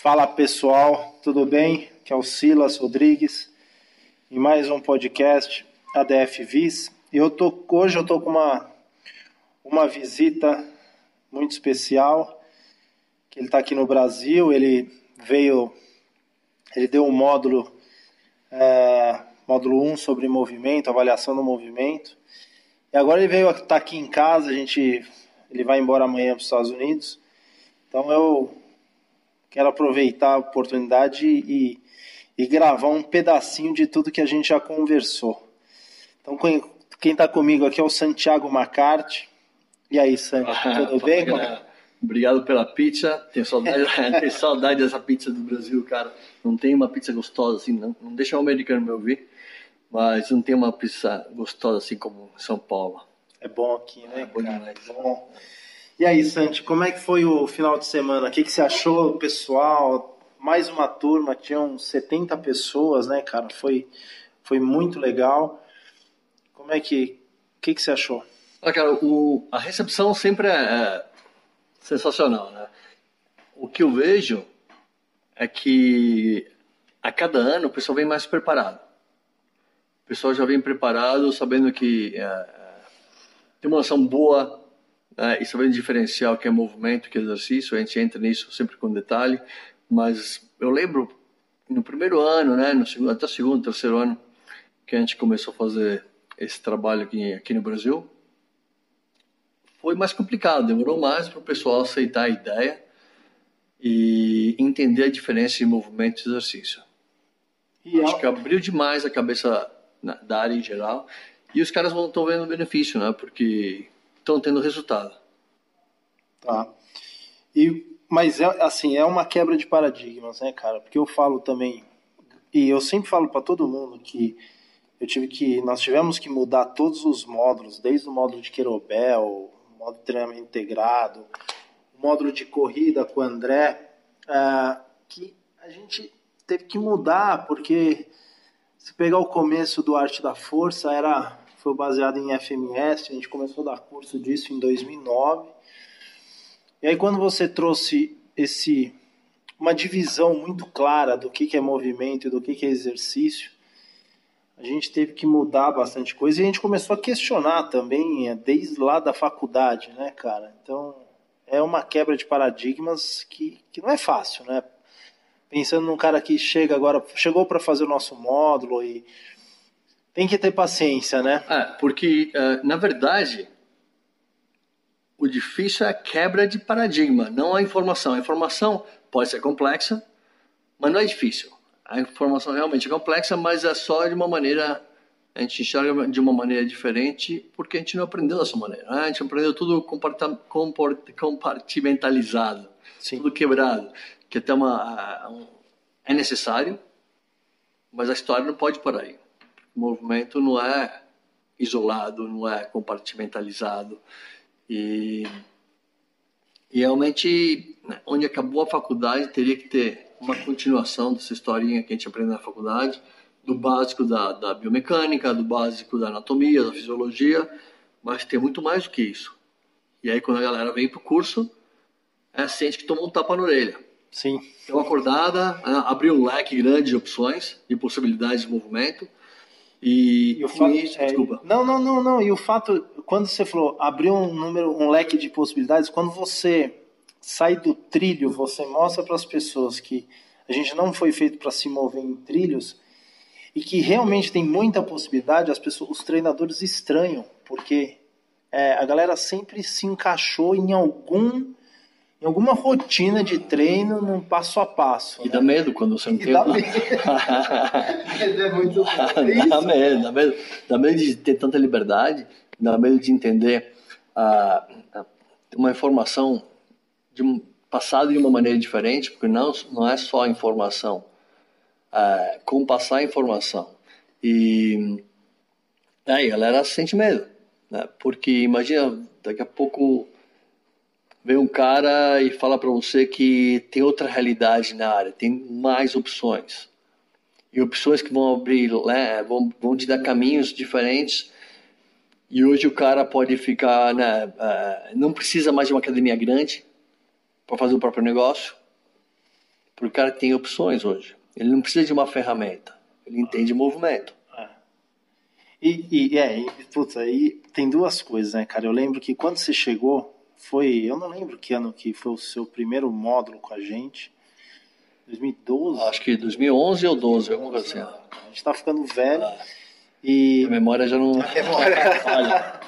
Fala pessoal, tudo bem? Aqui é o Silas Rodrigues em mais um podcast ADF Vis. Eu tô, hoje eu tô com uma, uma visita muito especial, que ele está aqui no Brasil, ele veio, ele deu um módulo, é, módulo 1 sobre movimento, avaliação do movimento, e agora ele veio estar tá aqui em casa, a gente, ele vai embora amanhã para os Estados Unidos, então eu quero aproveitar a oportunidade e, e gravar um pedacinho de tudo que a gente já conversou. Então, quem está comigo aqui é o Santiago Macarte. E aí, Santi, tudo bem? Obrigado pela pizza. Tenho saudade, tenho saudade dessa pizza do Brasil, cara. Não tem uma pizza gostosa assim, não, não deixa o americano me ouvir, mas não tem uma pizza gostosa assim como em São Paulo. É bom aqui, né? É bom demais. É bom. E aí, Santi, como é que foi o final de semana? O que, que você achou, pessoal? Mais uma turma, tinham 70 pessoas, né, cara? Foi, foi muito legal. Como é que. O que, que você achou? Ah, cara, o, a recepção sempre é, é sensacional, né? O que eu vejo é que a cada ano o pessoal vem mais preparado. O pessoal já vem preparado, sabendo que é, é tem uma noção boa e sabendo diferenciar o que é movimento, o que é exercício, a gente entra nisso sempre com detalhe, mas eu lembro no primeiro ano, né, no segundo, até o segundo, terceiro ano, que a gente começou a fazer esse trabalho aqui, aqui no Brasil, foi mais complicado, demorou mais para o pessoal aceitar a ideia e entender a diferença de movimento e exercício. E Acho que abriu demais a cabeça da área em geral e os caras estão vendo o benefício, né? Porque estão tendo resultado. Tá. E, mas é assim, é uma quebra de paradigmas, né, cara? Porque eu falo também, e eu sempre falo para todo mundo que eu tive que, nós tivemos que mudar todos os módulos, desde o módulo de Querobel, o módulo de treinamento integrado, o módulo de corrida com o André, uh, que a gente teve que mudar, porque se pegar o começo do Arte da Força, era foi baseado em FMS, a gente começou a dar curso disso em 2009. E aí quando você trouxe esse uma divisão muito clara do que, que é movimento e do que, que é exercício, a gente teve que mudar bastante coisa e a gente começou a questionar também, é, desde lá da faculdade, né, cara? Então, é uma quebra de paradigmas que, que não é fácil, né? Pensando num cara que chega agora, chegou para fazer o nosso módulo e tem que ter paciência, né? É, porque, uh, na verdade, o difícil é a quebra de paradigma, não a informação. A informação pode ser complexa, mas não é difícil a informação realmente é complexa, mas é só de uma maneira a gente enxerga de uma maneira diferente porque a gente não aprendeu dessa maneira. Né? A gente aprendeu tudo compartimentalizado, Sim. tudo quebrado, que até uma um, é necessário, mas a história não pode parar aí. O movimento não é isolado, não é compartimentalizado e, e realmente né, onde acabou a faculdade teria que ter uma continuação dessa historinha que a gente aprende na faculdade, do básico da, da biomecânica, do básico da anatomia, da fisiologia, mas tem muito mais do que isso. E aí quando a galera vem pro curso, é sente que toma um tapa na orelha. Sim. Uma acordada, né, abriu um leque grande de opções, de possibilidades de movimento. E, e o fato, isso, é, desculpa. Não, não, não, não. E o fato, quando você falou, abriu um número, um leque de possibilidades, quando você sai do trilho, você mostra para as pessoas que a gente não foi feito para se mover em trilhos e que realmente tem muita possibilidade, as pessoas, os treinadores estranham, porque é, a galera sempre se encaixou em algum em alguma rotina de treino num passo a passo. E né? dá medo quando você não tem. Dá medo. é muito dá medo, dá medo, dá medo de ter tanta liberdade, dá medo de entender uh, uma informação de, passado de uma maneira diferente, porque não, não é só informação, é, como passar a informação. E aí a galera sente medo, né? porque imagina, daqui a pouco vem um cara e fala para você que tem outra realidade na área, tem mais opções. E opções que vão abrir, né, vão, vão te dar caminhos diferentes. E hoje o cara pode ficar, né, uh, não precisa mais de uma academia grande, para fazer o próprio negócio. Porque o cara tem opções hoje. Ele não precisa de uma ferramenta. Ele entende movimento. É. E, e, é, e, putz, aí tem duas coisas, né, cara? Eu lembro que quando você chegou, foi. Eu não lembro que ano que foi o seu primeiro módulo com a gente. 2012? Acho que 2011 ou 12, alguma coisa assim. A gente tá ficando velho. Ah. E... A memória já não. A memória. Olha.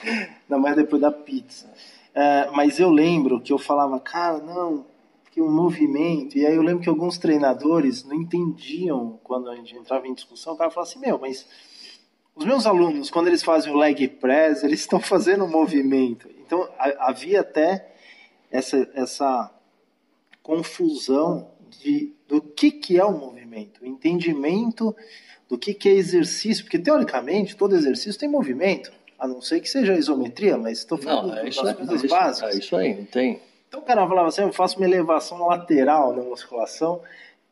Não, mas depois da pizza. É, mas eu lembro que eu falava, cara, não, que o um movimento. E aí eu lembro que alguns treinadores não entendiam quando a gente entrava em discussão. O cara falava assim: meu, mas os meus alunos, quando eles fazem o leg press, eles estão fazendo um movimento. Então havia até essa, essa confusão de, do que, que é o movimento, o entendimento do que, que é exercício, porque teoricamente todo exercício tem movimento, a não ser que seja isometria, mas estou falando não, é das isso, coisas é básicas. É isso aí, não tem. Então o cara falava assim, eu faço uma elevação lateral na musculação,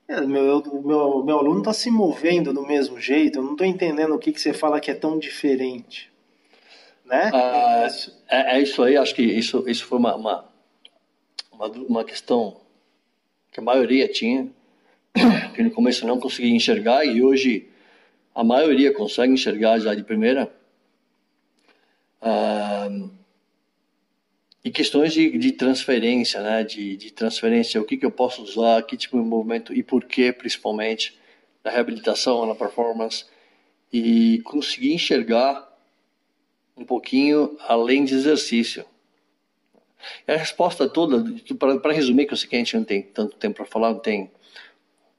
é, meu, meu, meu aluno está se movendo do mesmo jeito, eu não estou entendendo o que, que você fala que é tão diferente. Né? Ah, é, é, isso aí, acho que isso, isso foi uma, uma, uma, uma questão que a maioria tinha, que no começo não conseguia enxergar e hoje a maioria consegue enxergar já de primeira. Ah, e questões de, de transferência, né? De, de, transferência, o que, que eu posso usar, que tipo de movimento e por que, principalmente, na reabilitação, na performance, e conseguir enxergar um pouquinho além de exercício. E a resposta toda, para resumir, que eu sei que a gente não tem tanto tempo para falar, não tem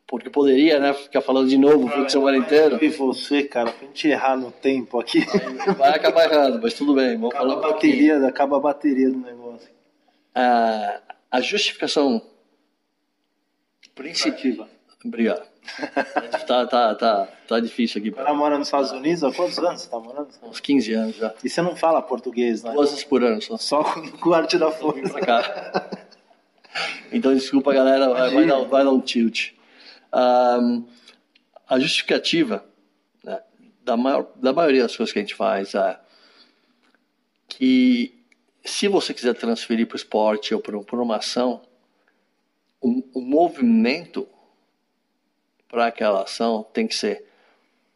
porque poderia, né, ficar falando de novo o de semana inteiro. E você, cara, pra gente errar no tempo aqui. Vai acabar errando, mas tudo bem, vamos acaba falar a bateria, um Acaba a bateria do negócio. A, a justificação principal. Obrigado. tá, tá, tá, tá difícil aqui. Tá morando nos Estados Unidos há quantos anos você tá morando? Uns 15 anos já. E você não fala português, né? Duas vezes por ano só. Só com o arte da força. Então, desculpa, galera, vai dar, vai dar um tilt. Um, a justificativa né, da, maior, da maioria das coisas que a gente faz é que se você quiser transferir para o esporte ou para uma ação, o, o movimento para aquela ação tem que ser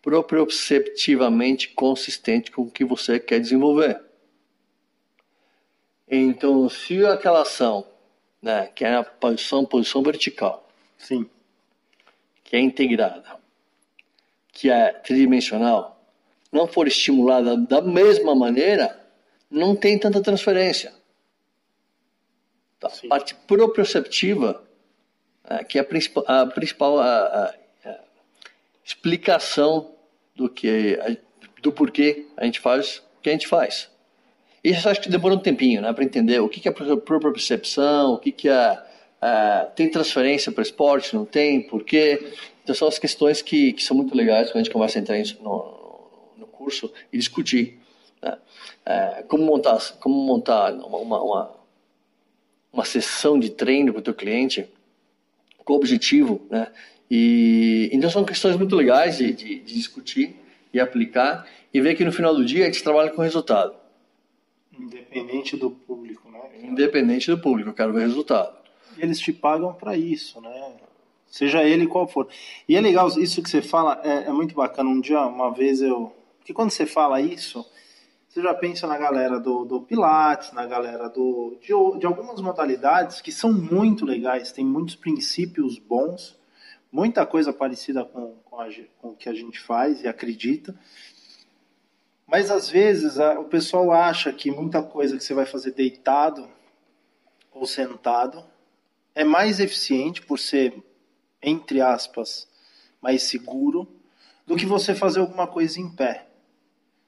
proprioceptivamente consistente com o que você quer desenvolver. Então, se aquela ação, né, que é a posição, posição vertical, Sim que é integrada, que é tridimensional, não for estimulada da mesma maneira, não tem tanta transferência. Tá? A parte proprioceptiva, é, que é a principal, a, principal a, a, explicação do que do porquê a gente faz o que a gente faz. Isso acho que demora um tempinho, né, para entender o que, é propriocepção, o que, que é Uh, tem transferência para esporte? Não tem? Por quê? Então são as questões que, que são muito legais quando a gente começa a entrar no, no curso e discutir. Né? Uh, como montar, como montar uma, uma, uma sessão de treino para o teu cliente com objetivo, né? E, então são questões muito legais de, de, de discutir e aplicar e ver que no final do dia a gente trabalha com resultado. Independente do público, né? Independente do público, eu quero ver resultado eles te pagam para isso, né? Seja ele qual for. E é legal, isso que você fala é, é, muito bacana. Um dia, uma vez eu. Porque quando você fala isso, você já pensa na galera do, do Pilates, na galera do, de, de algumas modalidades que são muito legais, tem muitos princípios bons, muita coisa parecida com, com, a, com o que a gente faz e acredita. Mas às vezes a, o pessoal acha que muita coisa que você vai fazer deitado ou sentado é mais eficiente por ser, entre aspas, mais seguro do que você fazer alguma coisa em pé.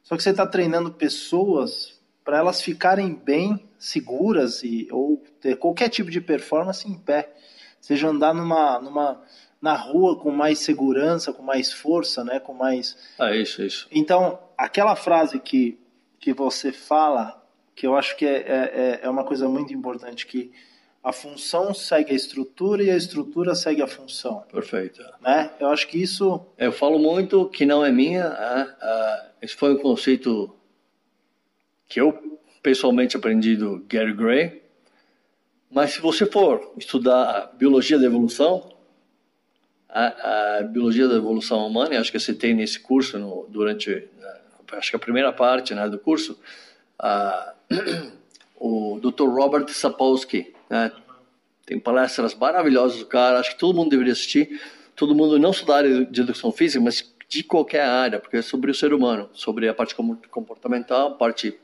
Só que você está treinando pessoas para elas ficarem bem seguras e ou ter qualquer tipo de performance em pé, seja andar numa, numa na rua com mais segurança, com mais força, né, com mais. Ah, isso, isso. Então, aquela frase que que você fala, que eu acho que é, é, é uma coisa muito importante que a função segue a estrutura e a estrutura segue a função. Perfeito. Né? Eu acho que isso. Eu falo muito que não é minha. Uh, esse foi um conceito que eu pessoalmente aprendi do Gary Gray. Mas se você for estudar biologia da evolução, a, a, biologia da evolução humana, acho que você tem nesse curso, no, durante, né, acho que a primeira parte né, do curso, o Dr. Robert Sapolsky, né, tem palestras maravilhosas do cara, acho que todo mundo deveria assistir, todo mundo, não só da área de educação física, mas de qualquer área, porque é sobre o ser humano, sobre a parte comportamental, a parte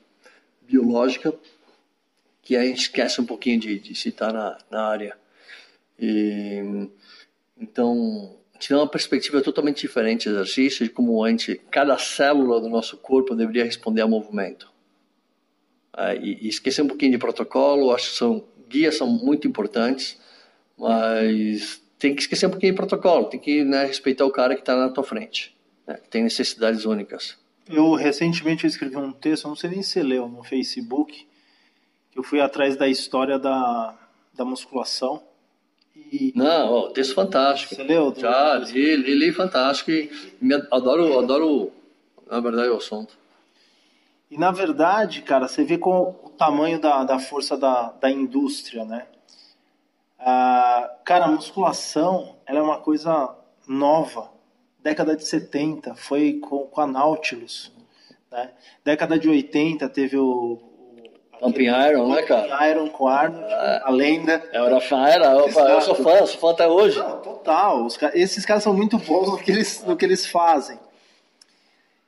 biológica, que a gente esquece um pouquinho de, de citar na, na área. E, então, dá uma perspectiva totalmente diferente do exercício, de como a gente, cada célula do nosso corpo deveria responder ao movimento. É, e, e, esquecer um pouquinho de protocolo, acho que são, guias são muito importantes, mas tem que esquecer um pouquinho de protocolo, tem que né, respeitar o cara que está na tua frente, né, que tem necessidades únicas. Eu recentemente escrevi um texto, não sei nem se leu, no Facebook, que eu fui atrás da história da, da musculação. E... Não, ó, texto fantástico. Você leu? Já, li, li, li fantástico. E me, adoro, adoro, na verdade, o assunto. E na verdade, cara, você vê com o tamanho da, da força da, da indústria, né? Ah, cara, a musculação ela é uma coisa nova. Década de 70 foi com, com a Nautilus. Né? Década de 80 teve o. Pumping Iron, né, cara? Iron com Arnold, é, a lenda. É, era fã, era, eu, eu sou fã, sou fã até hoje. Não, total. Os, esses caras são muito bons no que eles, no que eles fazem.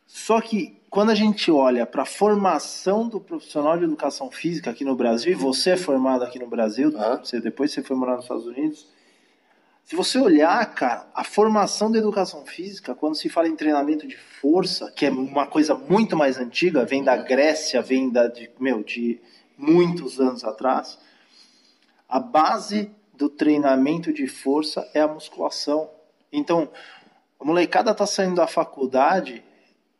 Só que quando a gente olha para a formação do profissional de educação física aqui no Brasil, e você é formado aqui no Brasil, ah. você, depois você foi morar nos Estados Unidos, se você olhar, cara, a formação da educação física, quando se fala em treinamento de força, que é uma coisa muito mais antiga, vem da Grécia, vem da, de, meu, de muitos anos atrás, a base do treinamento de força é a musculação. Então, a molecada está saindo da faculdade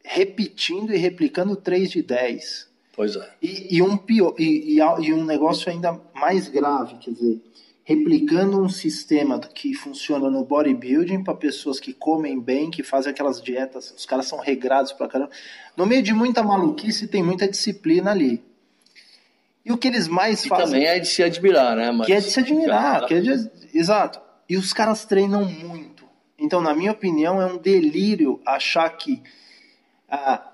repetindo e replicando 3 de 10. Pois é. E, e um, pior, e, e, e, um negócio ainda mais grave, quer dizer, replicando um sistema que funciona no bodybuilding para pessoas que comem bem, que fazem aquelas dietas, os caras são regrados pra caramba. No meio de muita maluquice tem muita disciplina ali. E o que eles mais e fazem. também é de se admirar, né? Mas... Que é de se admirar. Que é de... Exato. E os caras treinam muito. Então, na minha opinião, é um delírio achar que a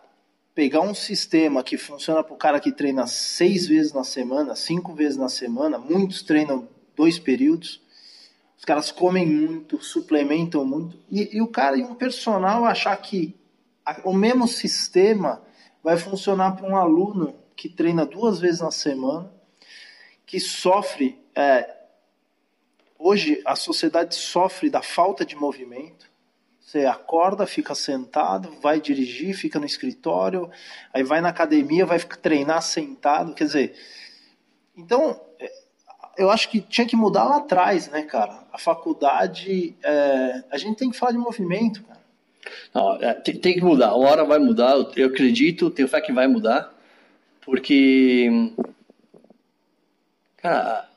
pegar um sistema que funciona para o cara que treina seis vezes na semana, cinco vezes na semana, muitos treinam dois períodos, os caras comem muito, suplementam muito, e, e o cara e um personal achar que a, o mesmo sistema vai funcionar para um aluno que treina duas vezes na semana, que sofre. É, hoje a sociedade sofre da falta de movimento você acorda, fica sentado, vai dirigir, fica no escritório, aí vai na academia, vai treinar sentado. Quer dizer, então eu acho que tinha que mudar lá atrás, né, cara? A faculdade, é, a gente tem que falar de movimento, cara. Não, é, tem, tem, que mudar. Uma hora vai mudar. Eu acredito, tenho fé que vai mudar, porque, cara,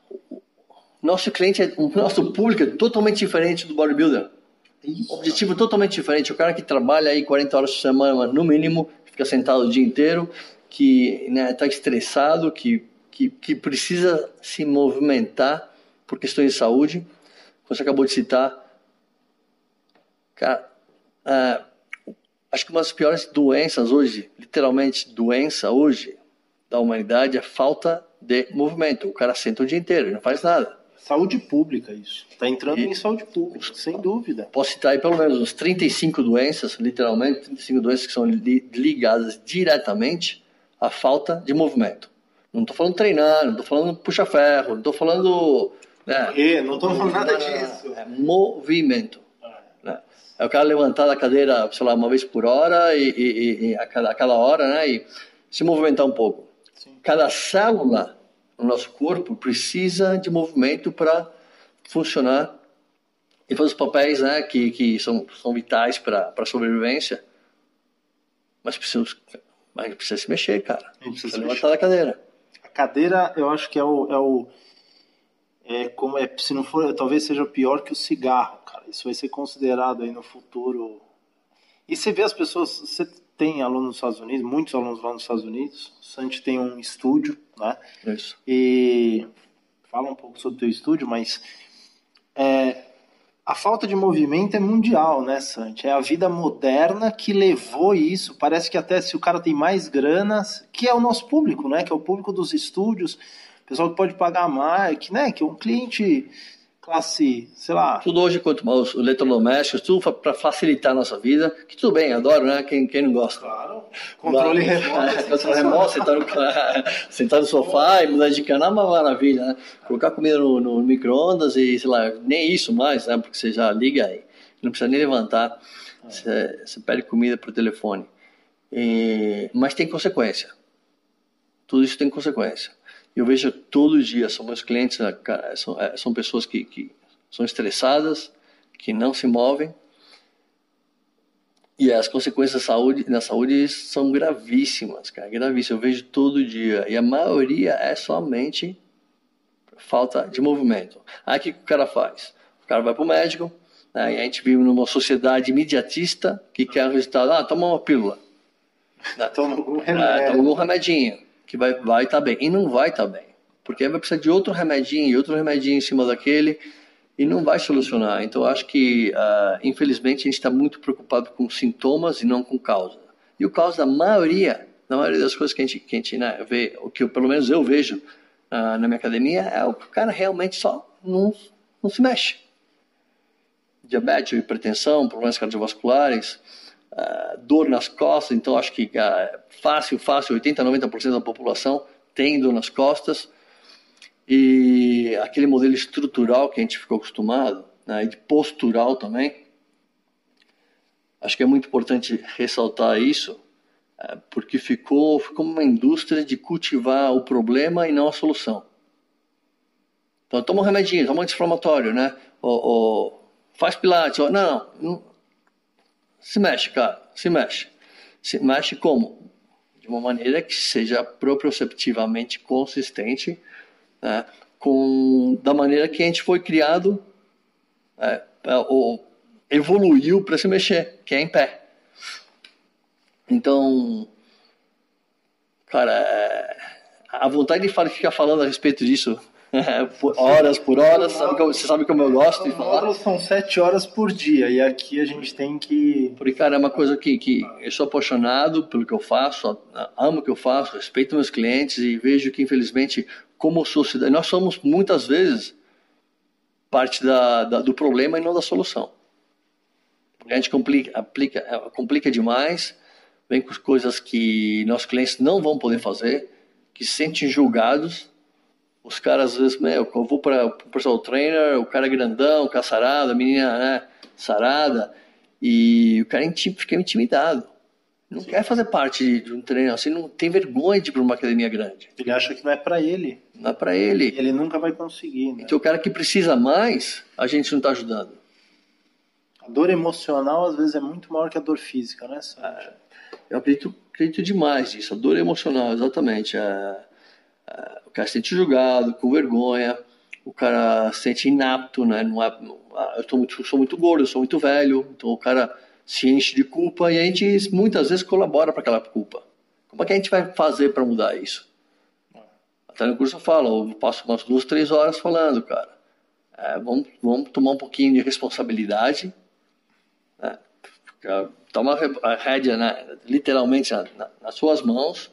nosso cliente, é, o nosso público é totalmente diferente do bodybuilder. Isso. Objetivo totalmente diferente. O cara que trabalha aí 40 horas por semana, no mínimo, fica sentado o dia inteiro, que está né, tá estressado, que, que, que precisa se movimentar por questões de saúde. Você acabou de citar. Cara, é, acho que uma das piores doenças hoje, literalmente doença hoje, da humanidade é a falta de movimento. O cara senta o dia inteiro, não faz nada. Saúde pública, isso. Está entrando e, em saúde pública, sem dúvida. Posso citar aí pelo menos uns 35 doenças, literalmente, 35 doenças que são li ligadas diretamente à falta de movimento. Não estou falando treinar, não estou falando puxa-ferro, não estou falando. Né, não estou falando nada disso. É movimento. Né? É o cara levantar da cadeira, sei lá, uma vez por hora e, e, e a, cada, a cada hora, né? E se movimentar um pouco. Sim. Cada célula o nosso corpo precisa de movimento para funcionar e fazer os papéis né, que, que são, são vitais para a sobrevivência. Mas precisa, mas precisa se mexer, cara. A gente precisa levantar da cadeira. Cadeira, eu acho que é o, é o é como é, se não for, talvez seja pior que o cigarro, cara. Isso vai ser considerado aí no futuro. E você vê as pessoas, você tem alunos nos Estados Unidos, muitos alunos lá nos Estados Unidos. O Santi tem um estúdio, né? Isso. E fala um pouco sobre o teu estúdio, mas é, a, falta de movimento é mundial, né, Santi? É a vida moderna que levou isso. Parece que até se o cara tem mais grana, que é o nosso público, né? Que é o público dos estúdios, pessoal que pode pagar mais, que, né? Que é um cliente classe, sei lá. Tudo hoje, quanto mais eletrodomésticos, tudo para facilitar a nossa vida. Que tudo bem, adoro, né? Quem, quem não gosta? Claro. Controle remoto. É, controle remoto, sentar no, sentar no sofá e mudar de canal, é uma maravilha, né? Colocar comida no, no micro-ondas e, sei lá, nem isso mais, né? Porque você já liga aí. Não precisa nem levantar. Você, você pede comida por telefone. E, mas tem consequência. Tudo isso tem consequência. Eu vejo todo dia, são meus clientes, são, é, são pessoas que, que são estressadas, que não se movem, e as consequências da saúde, na saúde são gravíssimas, cara, gravíssimas. Eu vejo todo dia. E a maioria é somente falta de movimento. Aí o que, o cara faz? O cara vai para o médico, né, e a gente vive numa sociedade imediatista que quer o resultado. Ah, toma uma pílula. Toma um remédio. Ah, toma um remedinho que vai vai estar tá bem. E não vai estar tá bem. Porque vai precisar de outro remedinho e outro remedinho em cima daquele e não vai solucionar. Então, acho que, uh, infelizmente, a gente está muito preocupado com sintomas e não com causa. E o causa da maioria, da maioria das coisas que a gente, que a gente né, vê, o que eu, pelo menos eu vejo uh, na minha academia, é o cara realmente só não, não se mexe. Diabetes, hipertensão, problemas cardiovasculares, uh, dor nas costas, então acho que uh, fácil, fácil, 80, 90% da população tem dor nas costas. E aquele modelo estrutural que a gente ficou acostumado, né, e de postural também, acho que é muito importante ressaltar isso, uh, porque ficou, ficou uma indústria de cultivar o problema e não a solução. Então, toma um remedinho, toma um anti-inflamatório, né? Ou, ou, faz pilates. Ou, não, não, se mexe, cara, se mexe. Se mexe como? De uma maneira que seja proprioceptivamente consistente né, com, da maneira que a gente foi criado né, ou evoluiu para se mexer, que é em pé. Então, cara, é, a vontade de ficar falando a respeito disso por horas por horas, sabe que você sabe como eu gosto de falar. São sete horas por dia e aqui a gente tem que. Porque, cara, é uma coisa que, que eu sou apaixonado pelo que eu faço, amo o que eu faço, respeito meus clientes e vejo que, infelizmente, como sociedade, nós somos muitas vezes parte da, da do problema e não da solução. A gente complica, aplica, é, complica demais, vem com coisas que nossos clientes não vão poder fazer, que se sentem julgados os caras, às vezes, meu, eu vou para o personal trainer, o cara é grandão, o cara sarado, a menina né, sarada, e o cara fica intimidado. Não Sim. quer fazer parte de um treino assim, não tem vergonha de ir para uma academia grande. Ele acha que não é para ele. Não é para ele. Ele nunca vai conseguir. Né? Então o cara que precisa mais, a gente não está ajudando. A dor emocional às vezes é muito maior que a dor física, né? É, eu acredito, acredito demais nisso. A dor emocional, exatamente. É, é, o cara se sente julgado, com vergonha, o cara se sente inapto, né? Não é, eu tô muito, sou muito gordo, eu sou muito velho, então o cara se enche de culpa e a gente muitas vezes colabora para aquela culpa. Como é que a gente vai fazer para mudar isso? Até no curso eu falo, eu passo umas duas, três horas falando, cara. É, vamos, vamos tomar um pouquinho de responsabilidade, né? tomar a rédea né? literalmente na, na, nas suas mãos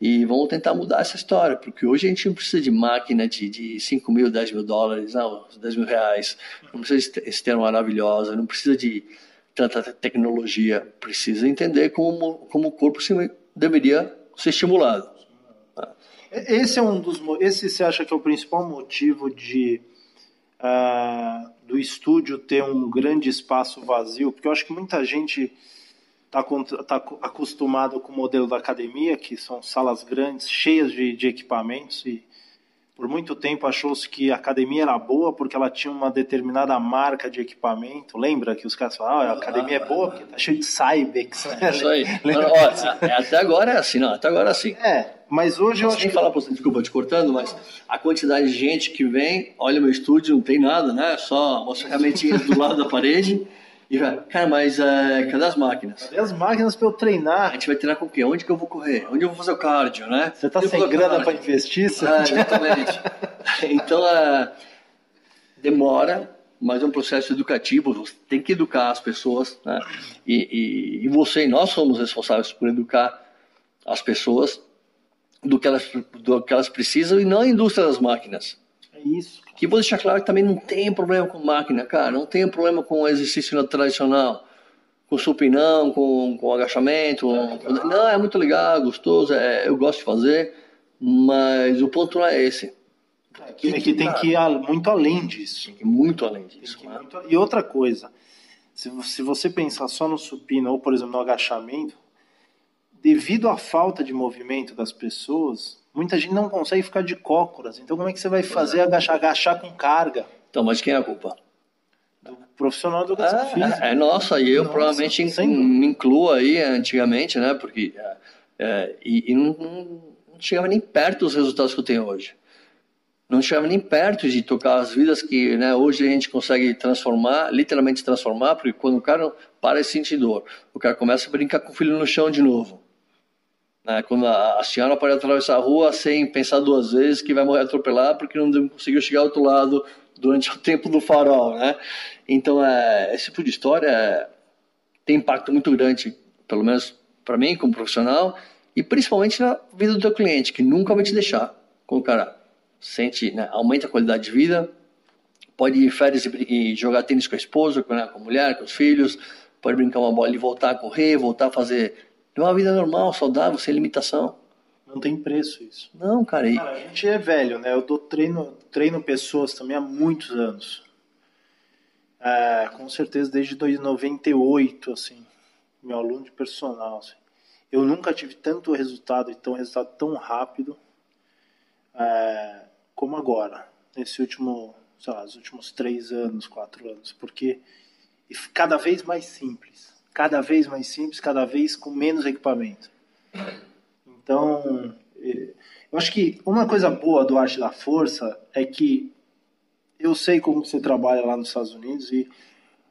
e vamos tentar mudar essa história, porque hoje a gente não precisa de máquina de, de 5 mil, 10 mil dólares, não, 10 mil reais, não precisa de esteira maravilhosa, não precisa de tanta tecnologia, precisa entender como, como o corpo se, deveria ser estimulado. Esse é um dos esse você acha que é o principal motivo de uh, do estúdio ter um grande espaço vazio, porque eu acho que muita gente está tá acostumado com o modelo da academia, que são salas grandes, cheias de, de equipamentos, e por muito tempo achou-se que a academia era boa porque ela tinha uma determinada marca de equipamento. Lembra que os caras falavam, ah, a academia é boa porque tá cheio de Cybex. Né? Isso aí. Olha, é, até agora é assim, não, até agora é assim. É, mas hoje eu acho que... falar, você, desculpa te cortando, mas a quantidade de gente que vem, olha meu estúdio, não tem nada, né? Só uma ferramentinha do lado da parede e vai, cara, mas é, cadê as máquinas? Cadê as máquinas para eu treinar? A gente vai treinar com o quê? Onde que eu vou correr? Onde eu vou fazer o cardio, né? Você tá sem grana para investir? Ah, exatamente. então, é, demora, mas é um processo educativo. Você tem que educar as pessoas, né? E, e, e você e nós somos responsáveis por educar as pessoas do que elas, do que elas precisam e não a indústria das máquinas. É isso. Que vou deixar claro que também não tem problema com máquina, cara. Não tem problema com exercício tradicional, com supinão, com, com agachamento. Com... Não, é muito legal, gostoso, é, eu gosto de fazer, mas o ponto não é esse. É que, é que tem que ir muito além disso. Muito além disso. Né? Muito... E outra coisa, se, se você pensar só no supino ou, por exemplo, no agachamento, devido à falta de movimento das pessoas, muita gente não consegue ficar de cócoras. Então, como é que você vai fazer agachar, agachar com carga? Então, mas quem é a culpa? Do profissional do educação é, física. É, é nossa, e eu nossa, provavelmente me incluo aí antigamente, né? Porque. É, é, e, e não, não, não chegava nem perto dos resultados que eu tenho hoje. Não chegava nem perto de tocar as vidas que né, hoje a gente consegue transformar, literalmente transformar, porque quando o cara para de sentir dor, o cara começa a brincar com o filho no chão de novo né? Quando a, a senhora pode atravessar a rua sem pensar duas vezes que vai morrer atropelado porque não conseguiu chegar ao outro lado durante o tempo do farol, né? Então, é, esse tipo de história é, tem impacto muito grande, pelo menos para mim como profissional, e principalmente na vida do teu cliente, que nunca vai te deixar. Quando o cara sente, né, aumenta a qualidade de vida, pode ir férias e, e jogar tênis com a esposa, com, né, com a mulher, com os filhos, pode brincar uma bola e voltar a correr, voltar a fazer é uma vida normal, saudável, sem limitação. Não tem preço isso. Não, cara. E... cara a gente é velho, né? Eu dou treino, treino pessoas também há muitos anos. É, com certeza desde 98, assim. Meu aluno de personal, assim. Eu nunca tive tanto resultado e tão resultado tão rápido é, como agora. Nesse último, sei lá, os últimos três anos, quatro anos. Porque cada vez mais simples cada vez mais simples, cada vez com menos equipamento. Então, eh, eu acho que uma coisa boa do Arte da Força é que eu sei como você trabalha lá nos Estados Unidos e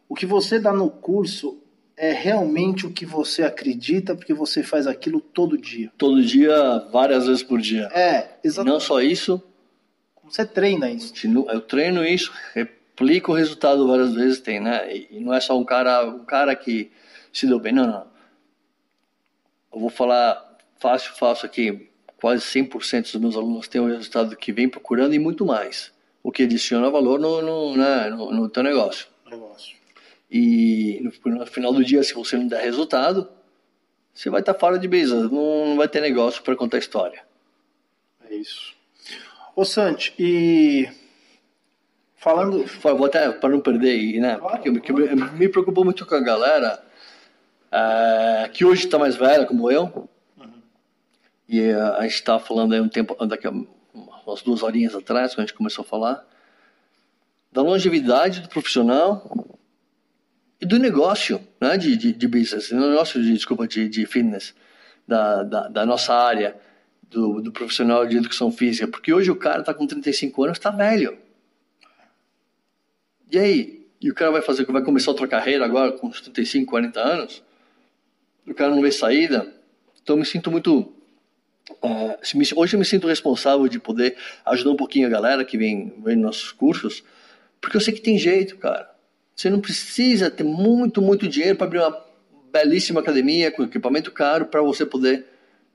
o que você dá no curso é realmente o que você acredita, porque você faz aquilo todo dia. Todo dia, várias vezes por dia. É, exatamente. Não só isso. Como você treina isso? Eu treino isso, replico o resultado várias vezes, tem, né? E não é só um cara, um cara que se deu bem. Não, não. Eu vou falar fácil, fácil aqui. Quase 100% dos meus alunos têm o resultado que vem procurando e muito mais. O que adiciona valor no, no, né, no, no teu negócio. negócio. E no, no, final do dia, se você não der resultado, você vai estar fora de business. Não, não vai ter negócio para contar história. É isso. Ô Santi, e falando. Vou até para não perder, né? Claro, porque, me, me preocupou muito com a galera uh, que hoje está mais velha, como eu. Uhum. E uh, a gente estava falando aí um tempo, daqui a umas duas horinhas atrás, quando a gente começou a falar, da longevidade do profissional e do negócio, né, de, de, de business, do negócio de, desculpa, de, de fitness, da, da, da nossa área, do, do, profissional de educação física, porque hoje o cara está com 35 anos, está velho. E aí? E o cara vai fazer, vai começar outra carreira agora com 35, 40 anos? Cara não vê saída. Então eu me sinto muito. Uh, hoje eu me sinto responsável de poder ajudar um pouquinho a galera que vem, vem nos nossos cursos, porque eu sei que tem jeito, cara. Você não precisa ter muito, muito dinheiro para abrir uma belíssima academia com equipamento caro para você poder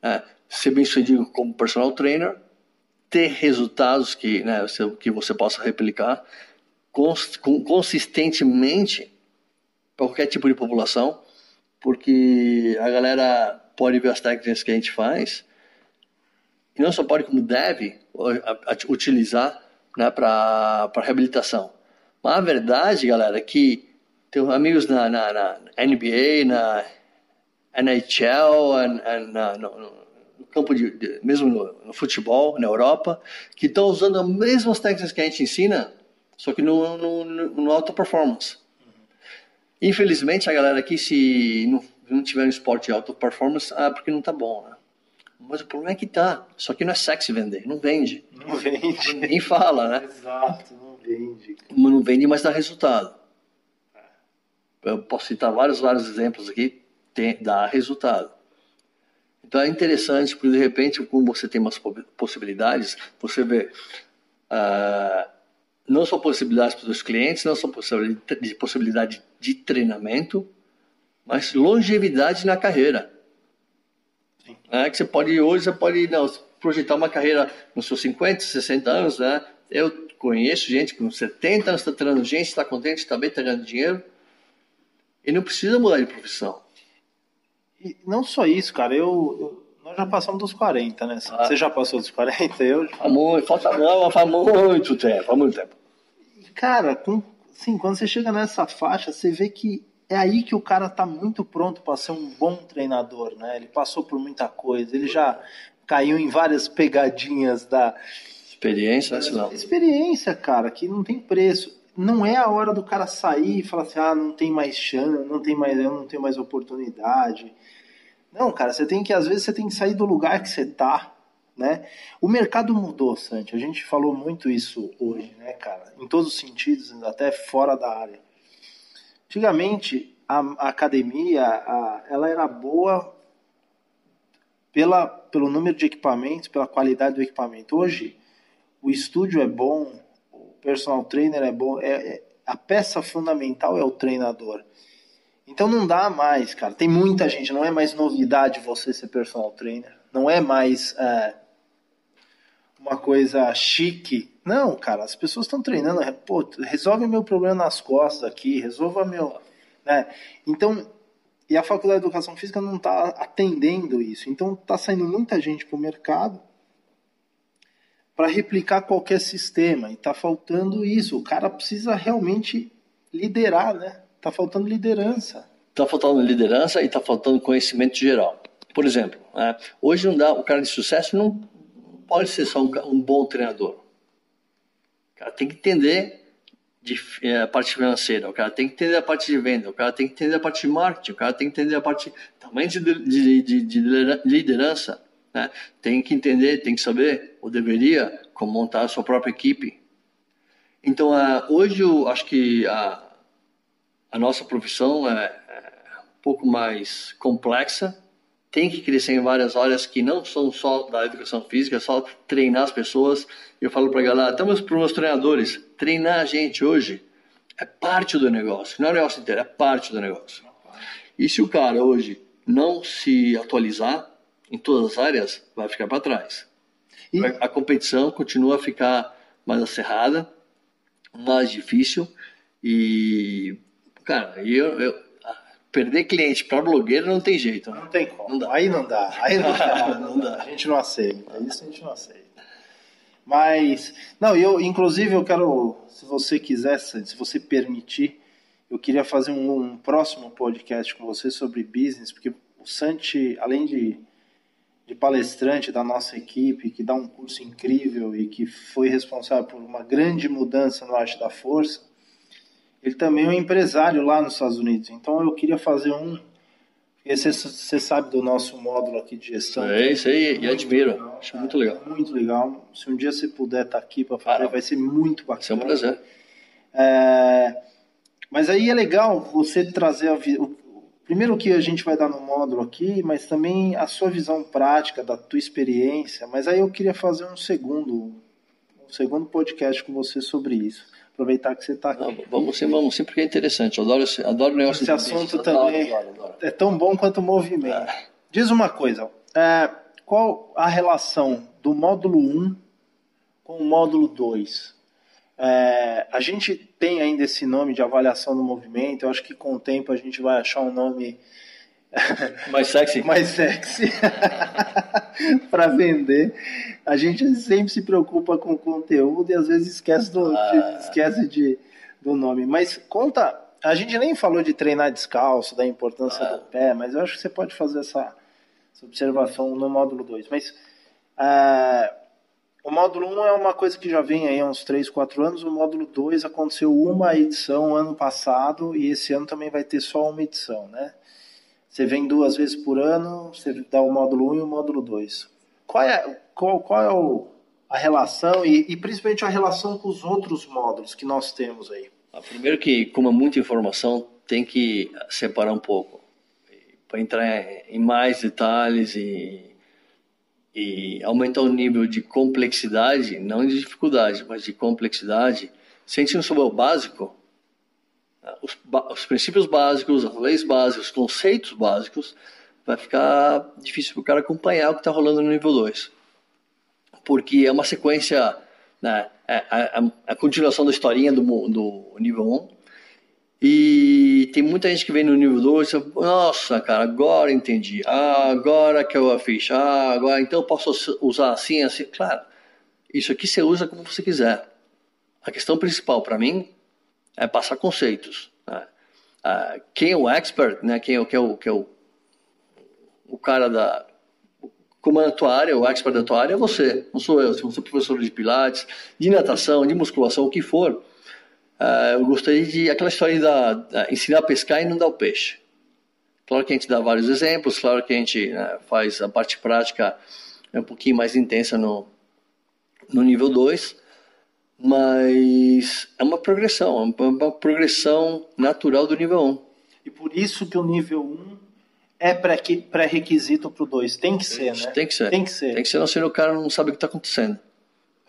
uh, ser bem sucedido como personal trainer, ter resultados que, né, você, que você possa replicar cons, consistentemente para qualquer tipo de população porque a galera pode ver as técnicas que a gente faz e não só pode, como deve utilizar né, para reabilitação. Mas a verdade, galera, é que tem amigos na, na, na NBA, na NHL, na, no, no, campo de, de mesmo no, no, futebol, na Europa, que estão usando as mesmas técnicas que a gente ensina, só que no, no, no alta performance. Infelizmente, a galera aqui, se não, não tiver um esporte de alta performance, ah, porque não tá bom, né? Mas o problema é que tá. Só que não é sexy vender, não vende. Não vende. Nem fala, né? Exato, não vende. Não vende, mas dá resultado. Eu posso citar vários, vários exemplos aqui, tem, dá resultado. Então é interessante, porque de repente, como você tem umas possibilidades, você vê. Uh, não só possibilidades para os clientes, não só possibilidade de, possibilidade de treinamento, mas longevidade na carreira. É, que você pode, hoje você pode não, projetar uma carreira nos seus 50, 60 anos, né? Eu conheço gente com 70 anos está treinando gente, está contente, está bem, está ganhando dinheiro. E não precisa mudar de profissão. E não só isso, cara, eu, eu nós já passamos dos 40, né? Ah. Você já passou dos 40? Eu já... muito, falta não, faz muito tempo, faz muito tempo. Cara, com, sim, quando você chega nessa faixa, você vê que é aí que o cara tá muito pronto para ser um bom treinador, né? Ele passou por muita coisa, ele já caiu em várias pegadinhas da experiência, não. Experiência, cara, que não tem preço. Não é a hora do cara sair e falar assim: "Ah, não tem mais chance, não tem mais, eu não tenho mais oportunidade". Não, cara, você tem que às vezes você tem que sair do lugar que você tá, né? O mercado mudou, Santi. A gente falou muito isso hoje, né, cara? Em todos os sentidos, até fora da área. Antigamente, a, a academia, a, ela era boa pela, pelo número de equipamentos, pela qualidade do equipamento. Hoje, o estúdio é bom, o personal trainer é bom, é, é, a peça fundamental é o treinador. Então não dá mais, cara. Tem muita gente, não é mais novidade você ser personal trainer. Não é mais é, uma coisa chique. Não, cara, as pessoas estão treinando. Pô, resolve meu problema nas costas aqui, resolva meu. Né? Então, e a Faculdade de Educação Física não está atendendo isso. Então está saindo muita gente para o mercado para replicar qualquer sistema. E está faltando isso. O cara precisa realmente liderar, né? Está faltando liderança. Está faltando liderança e está faltando conhecimento geral. Por exemplo, né, hoje não dá, o cara de sucesso não pode ser só um, um bom treinador. O cara tem que entender de, é, a parte financeira, o cara tem que entender a parte de venda, o cara tem que entender a parte de marketing, o cara tem que entender a parte também de, de, de, de liderança. Né? Tem que entender, tem que saber, ou deveria, como montar a sua própria equipe. Então, hoje eu acho que a, a nossa profissão é, é um pouco mais complexa, tem que crescer em várias áreas que não são só da educação física, só treinar as pessoas. Eu falo para a galera, até para os meus treinadores, treinar a gente hoje é parte do negócio, não é o negócio inteiro, é parte do negócio. E se o cara hoje não se atualizar em todas as áreas, vai ficar para trás. E... A competição continua a ficar mais acerrada, mais difícil e Cara, eu, eu perder cliente para blogueiro não tem jeito. Né? Não tem como. Não dá. Aí não dá. Aí não dá. não dá. A gente não aceita. Isso a gente não aceita. Mas, não, eu, inclusive, eu quero, se você quiser, se você permitir, eu queria fazer um, um próximo podcast com você sobre business, porque o Santi, além de, de palestrante da nossa equipe, que dá um curso incrível e que foi responsável por uma grande mudança no Arte da Força, ele também é um empresário lá nos Estados Unidos. Então eu queria fazer um. Você, você sabe do nosso módulo aqui de gestão. É isso aí, e admiro. Legal, Acho muito legal. Muito legal. Se um dia você puder estar aqui para fazer, vai ser muito bacana. Vai ser um prazer. É, mas aí é legal você trazer a, o, primeiro que a gente vai dar no módulo aqui, mas também a sua visão prática da tua experiência. Mas aí eu queria fazer um segundo, um segundo podcast com você sobre isso aproveitar que você está aqui. Não, vamos sim, vamos sim, porque é interessante. Eu adoro, adoro o negócio Esse assunto também adoro, adoro. é tão bom quanto o movimento. É. Diz uma coisa, é, qual a relação do módulo 1 com o módulo 2? É, a gente tem ainda esse nome de avaliação do movimento, eu acho que com o tempo a gente vai achar um nome mais sexy, mais sexy para vender. A gente sempre se preocupa com o conteúdo e às vezes esquece do, ah. esquece de, do nome. Mas conta, a gente nem falou de treinar descalço, da importância ah. do pé, mas eu acho que você pode fazer essa, essa observação no módulo 2. Mas é, o módulo 1 um é uma coisa que já vem aí há uns 3, 4 anos. O módulo 2 aconteceu uma edição ano passado e esse ano também vai ter só uma edição, né? Você vem duas vezes por ano, você dá o módulo 1 e o módulo 2. Qual é, qual, qual é o, a relação e, e, principalmente a relação com os outros módulos que nós temos aí? Ah, primeiro que, como é muita informação, tem que separar um pouco. Para entrar em mais detalhes e, e aumentar o nível de complexidade, não de dificuldade, mas de complexidade, Se a gente não souber o básico, os, os princípios básicos, as leis básicas, os conceitos básicos, vai ficar difícil para o cara acompanhar o que está rolando no nível 2. Porque é uma sequência, né, é, a, a, a, continuação da historinha do, do nível 1. Um, e tem muita gente que vem no nível 2 e nossa, cara, agora entendi. Ah, agora que eu a ficha. Ah, agora então eu posso usar assim, assim. Claro, isso aqui você usa como você quiser. A questão principal para mim é passar conceitos. Né? Ah, quem é o expert, né? quem, é, quem é o, quem é o o cara da comanda a tua área, o expert da tua área é você, não sou eu. Se você é professor de pilates, de natação, de musculação, o que for, uh, eu gostaria de aquela história da, ensinar a pescar e não dar o peixe. Claro que a gente dá vários exemplos, claro que a gente né, faz a parte prática é um pouquinho mais intensa no, no nível 2, mas é uma progressão, é uma progressão natural do nível 1. Um. E por isso que o nível 1 um é pré-requisito para o 2. Tem que ser, né? Tem que ser. Tem que ser. Tem que ser, senão o cara não sabe o que está acontecendo.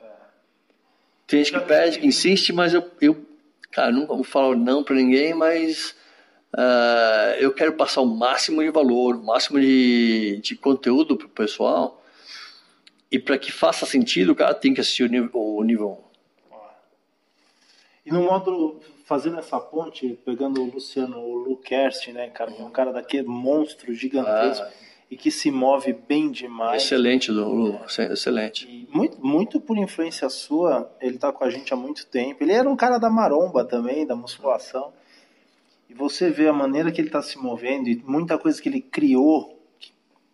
É. Tem gente que pede, que insiste, mas eu, eu cara, nunca vou falar não para ninguém, mas uh, eu quero passar o máximo de valor, o máximo de, de conteúdo para o pessoal. E para que faça sentido, o cara tem que assistir o nível, o nível 1. E no módulo fazendo essa ponte, pegando o Luciano, o Lu Kerst, né, cara, é um cara daquele monstro gigantesco ah. e que se move bem demais. Excelente, Lu, excelente. E muito, muito por influência sua, ele tá com a gente há muito tempo. Ele era um cara da maromba também, da musculação. E você vê a maneira que ele está se movendo e muita coisa que ele criou,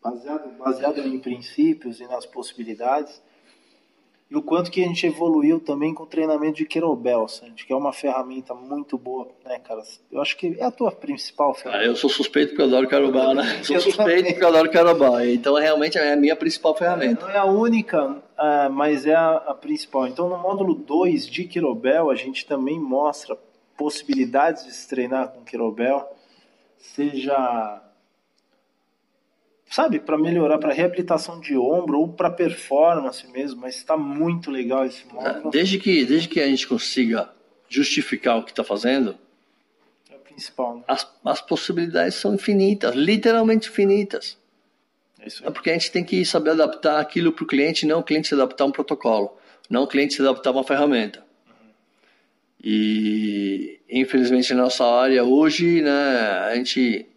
baseado, baseado em princípios e nas possibilidades e o quanto que a gente evoluiu também com o treinamento de Querobel, Sandy, que é uma ferramenta muito boa, né, cara? Eu acho que é a tua principal ferramenta. Eu sou suspeito porque eu adoro Querobel, né? Sou suspeito porque eu adoro Querobel, então realmente é a minha principal ferramenta. Não é a única, é, mas é a, principal. Então no módulo 2 de Querobel, a gente também mostra possibilidades de se treinar com Querobel, seja sabe, para melhorar, para reabilitação de ombro ou para performance mesmo, mas está muito legal esse módulo. Desde que, desde que a gente consiga justificar o que está fazendo, é o principal. Né? As, as possibilidades são infinitas, literalmente infinitas. É, isso é porque a gente tem que saber adaptar aquilo para o cliente, não o cliente se adaptar a um protocolo, não o cliente se adaptar a uma ferramenta. Uhum. E infelizmente na nossa área hoje, né, a gente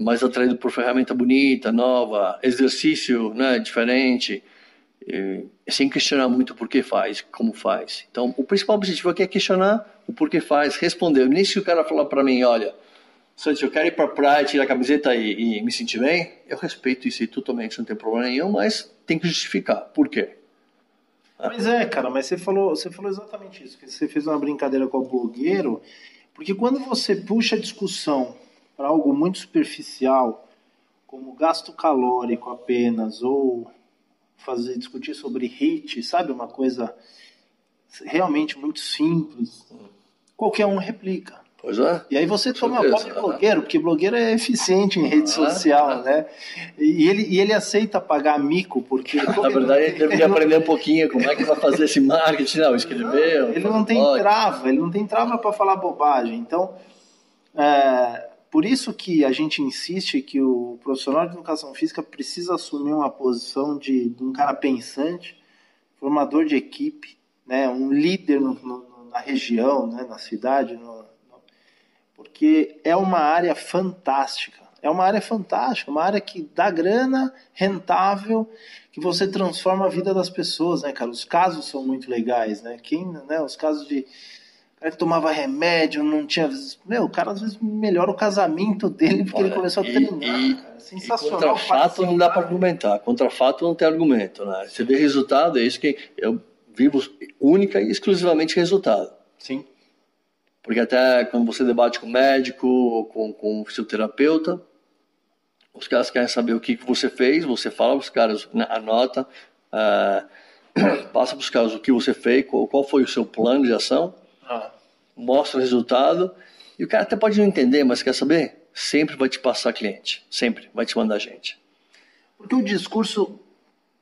mais atraído por ferramenta bonita, nova, exercício né, diferente, e, sem questionar muito o porquê faz, como faz. Então, o principal objetivo aqui é questionar o porquê faz, responder. Nem se o cara falar para mim, olha, Santos, eu quero ir para a praia, tirar a camiseta e, e, me sentir bem, eu respeito isso totalmente, não tem problema nenhum, mas tem que justificar. Por quê? Mas é, cara, mas você falou, você falou exatamente isso, que você fez uma brincadeira com o blogueiro, porque quando você puxa a discussão para algo muito superficial, como gasto calórico apenas, ou fazer discutir sobre HIT, sabe? Uma coisa realmente muito simples. Qualquer um replica. Pois é. E aí você toma a pobre blogueiro, porque blogueiro é eficiente em rede social, né? E ele, e ele aceita pagar mico, porque. Na verdade, ele deveria aprender um pouquinho como é que vai fazer esse marketing, não, escreveu. Ele não tem trava, ele não tem trava para falar bobagem. Então, é, por isso que a gente insiste que o profissional de educação física precisa assumir uma posição de, de um cara pensante, formador de equipe, né, um líder no, no, na região, né, na cidade, no, porque é uma área fantástica. É uma área fantástica, uma área que dá grana, rentável, que você transforma a vida das pessoas, né, cara? Os casos são muito legais, né? Quem, né, os casos de cara que tomava remédio, não tinha. Meu, o cara às vezes melhora o casamento dele porque Olha, ele começou a treinar. E, cara. Sensacional. E contra fato não dá para argumentar. Contra fato não tem argumento. Né? Você vê resultado, é isso que eu vivo única e exclusivamente resultado. Sim. Porque até quando você debate com o médico, com, com o fisioterapeuta, os caras querem saber o que, que você fez, você fala para os caras, né, anota, uh, passa para os caras o que você fez, qual, qual foi o seu plano de ação, ah. Mostra o resultado. E o cara até pode não entender, mas quer saber? Sempre vai te passar cliente. Sempre vai te mandar gente. Porque o discurso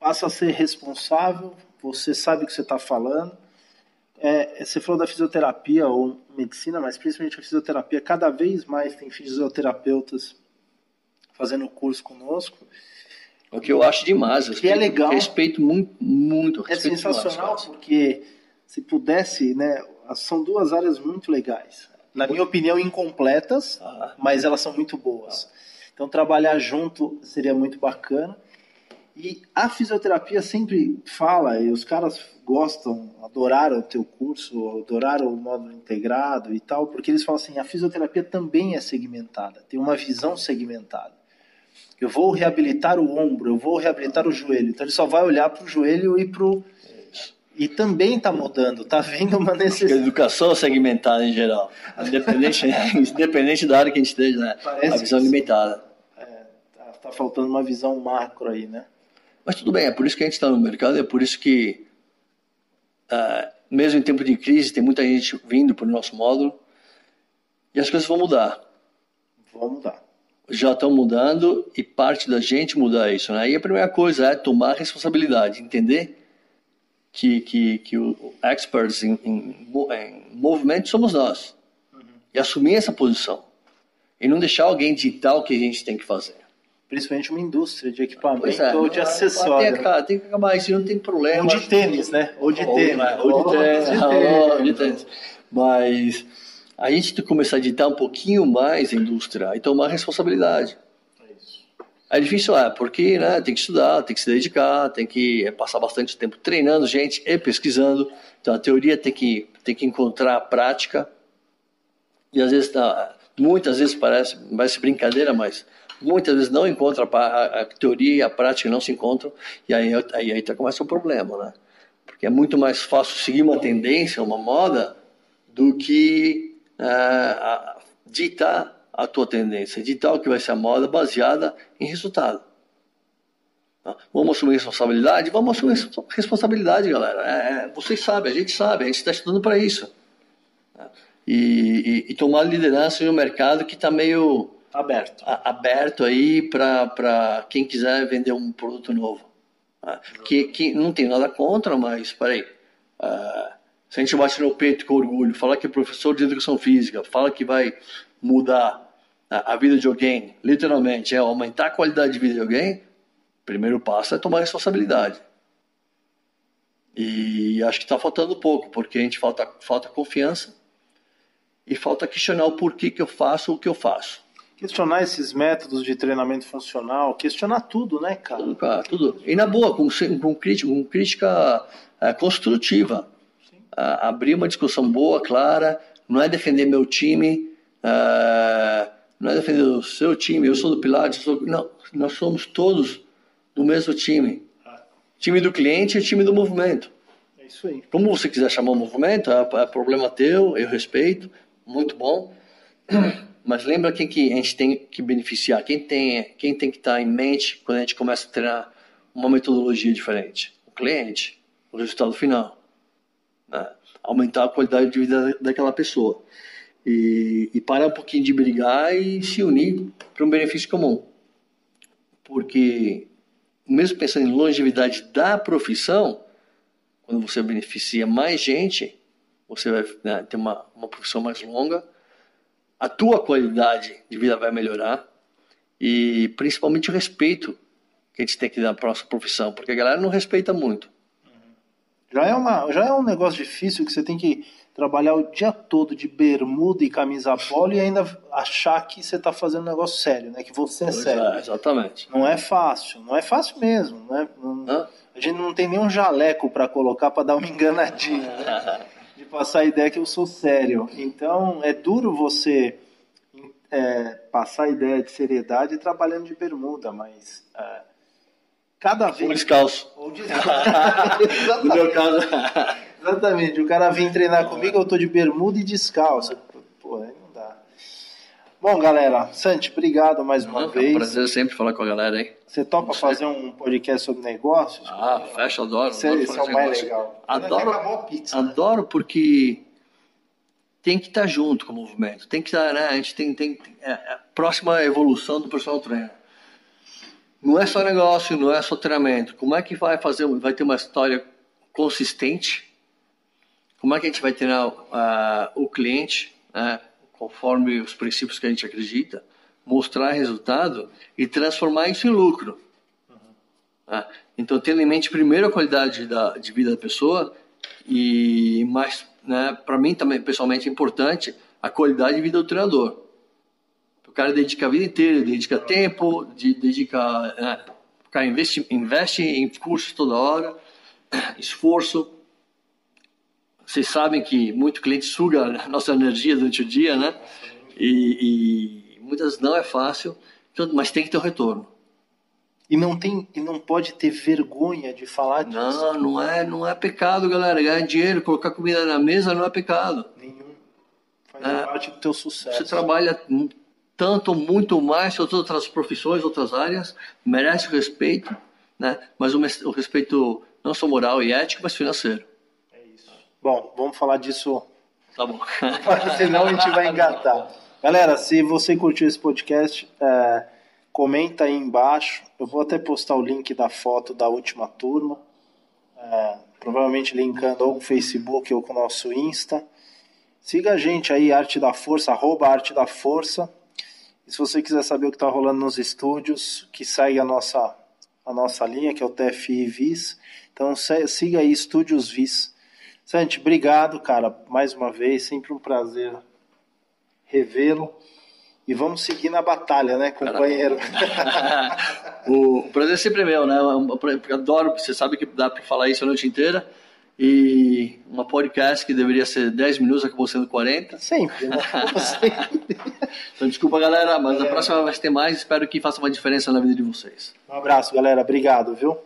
passa a ser responsável, você sabe o que você está falando. é, você falou da fisioterapia ou medicina, mas principalmente a fisioterapia, cada vez mais tem fisioterapeutas fazendo curso conosco. O que eu acho demais. Respeito, que é legal. Respeito muito, muito. É respeito sensacional demais, porque se pudesse, né, são duas áreas muito legais. Na minha opinião, incompletas, ah. mas elas são muito boas. Então, trabalhar junto seria muito bacana. E a fisioterapia sempre fala, e os caras gostam, adoraram o teu curso, adoraram o modo integrado e tal, porque eles falam assim, a fisioterapia também é segmentada, tem uma visão segmentada. Eu vou reabilitar o ombro, eu vou reabilitar o joelho. Então ele só vai olhar para o joelho e para o e também está mudando, está vendo uma necessidade. A educação segmentada em geral, independente, independente da área que a gente esteja, né? Parece a visão limitada. É, tá, tá, faltando uma visão macro aí, né? Mas tudo bem, é por isso que a gente está no mercado, é por isso que, uh, mesmo em tempo de crise, tem muita gente vindo para o nosso módulo e as coisas vão mudar. Vão mudar. Já estão mudando e parte da gente mudar isso, né? E a primeira coisa é tomar responsabilidade, entender que, que, que o experts em, em, em movimento somos nós. Uhum. E assumir essa posição. E não deixar alguém ditar o que a gente tem que fazer. Principalmente uma indústria de equipamento é, ou de acessório. Tem, que, tem que acabar isso, não tem problema. Ou de tênis, né? Ou de tênis. Ou, de tênis. Ou de tênis. Mas a gente tem que começar a ditar um pouquinho mais a indústria e tomar responsabilidade. É difícil, é, porque né, tem que estudar, tem que se dedicar, tem que é, passar bastante tempo treinando gente e pesquisando. Então a teoria tem que, tem que encontrar a prática. E às vezes, tá, muitas vezes parece, parece brincadeira, mas muitas vezes não encontra a, a, a teoria e a prática não se encontram. E aí, aí, aí tá, começa o problema, né? Porque é muito mais fácil seguir uma tendência, uma moda, do que a, ditar a tua tendência de tal que vai ser a moda baseada em resultado. Tá? Vamos assumir responsabilidade? Vamos assumir responsabilidade, galera. É, é, vocês sabem, a gente sabe, a gente está estudando para isso. Tá? E, e, e, tomar liderança em um mercado que está meio aberto, a, aberto aí para quem quiser vender um produto novo. Tá? Que, que não tem nada contra, mas peraí. Uh, se a gente bate no peito com orgulho, fala que é professor de educação física, fala que vai mudar a vida de alguém, literalmente, é aumentar a qualidade de vida de alguém, o primeiro passo é tomar responsabilidade. E acho que está faltando pouco, porque a gente falta, falta confiança e falta questionar o porquê que eu faço o que eu faço. Questionar esses métodos de treinamento funcional, questionar tudo, né, cara? Tudo, cara, tudo. E na boa, com, com, crítica, com crítica é, construtiva. abrir uma discussão boa, clara, não é defender meu time, é, não é defender o seu time, eu sou do Pilates, sou... não, nós somos todos do mesmo time. Time do cliente e time do movimento. É isso aí. Como você quiser chamar o movimento, é, é problema teu, eu respeito, muito bom. Mas lembra quem que a gente tem que beneficiar, quem tem, quem tem que estar em mente quando a gente começa a treinar uma metodologia diferente? O cliente, o resultado final. Né? Aumentar a qualidade de vida daquela pessoa e, e parar um pouquinho de brigar e se unir para um benefício comum. Porque, mesmo pensando em longevidade da profissão, quando você beneficia mais gente, você vai né, ter uma, uma profissão mais longa, a tua qualidade de vida vai melhorar e principalmente o respeito que a gente tem que dar para nossa profissão, porque a galera não respeita muito. Já é, uma, já é um negócio difícil que você tem que trabalhar o dia todo de bermuda e camisa polo e ainda achar que você está fazendo um negócio sério, né? Que você é pois sério. É, exatamente. Não é fácil, não é fácil mesmo, né? Não, a gente não tem nenhum jaleco para colocar para dar uma enganadinha, né? De passar a ideia que eu sou sério. Então é duro você é, passar a ideia de seriedade trabalhando de bermuda, mas é, cada vez. Ou descalço. Ou descalço. no meu caso. Exatamente. O cara vem treinar comigo, eu tô de bermuda e descalço. Pô, aí não dá. Bom, galera, Santi, obrigado mais uma não, vez. É um prazer sempre falar com a galera aí. Você topa fazer um podcast sobre negócios? Ah, fecha, adoro. Isso é o mais legal. Adoro, pizza, né? adoro porque tem que estar junto com o movimento. Tem que estar, né? A gente tem, tem é, é, próxima evolução do personal trainer. Não é só negócio, não é só treinamento. Como é que vai fazer, vai ter uma história consistente como é que a gente vai treinar uh, o cliente, né, conforme os princípios que a gente acredita, mostrar resultado e transformar isso em lucro. Uhum. Então, tendo em mente primeiro a qualidade da, de vida da pessoa e mais, né, para mim também pessoalmente é importante a qualidade de vida do treinador. O cara dedica a vida inteira, dedica tempo, dedica, né, o cara investe, investe em cursos toda hora, esforço. Vocês sabem que muito cliente suga a nossa energia durante o dia, né? E, e muitas não é fácil, então, mas tem que ter um retorno. E não tem e não pode ter vergonha de falar disso. Não, não é, não é pecado, galera. Ganhar dinheiro, colocar comida na mesa não é pecado. Nenhum. Faz é, parte do teu sucesso. Você trabalha tanto, muito mais que outras profissões, outras áreas, merece o respeito, né? Mas o, o respeito não só moral e ético, mas financeiro. Bom, vamos falar disso. Tá bom. Senão a gente vai engatar. Galera, se você curtiu esse podcast, é, comenta aí embaixo. Eu vou até postar o link da foto da última turma. É, provavelmente linkando ou com o Facebook ou com o nosso Insta. Siga a gente aí, Arte da Força, arroba Arte da Força. E se você quiser saber o que está rolando nos estúdios, que segue a nossa, a nossa linha, que é o TFI Vis. Então siga aí, Estúdios Vis. Santi, obrigado, cara, mais uma vez. Sempre um prazer revê-lo. E vamos seguir na batalha, né, companheiro? o prazer sempre é meu, né? Eu adoro, você sabe que dá para falar isso a noite inteira. E uma podcast que deveria ser 10 minutos acabou sendo 40. Sempre, né? então, desculpa, galera, mas é. a próxima vai ter mais. Espero que faça uma diferença na vida de vocês. Um abraço, galera. Obrigado, viu?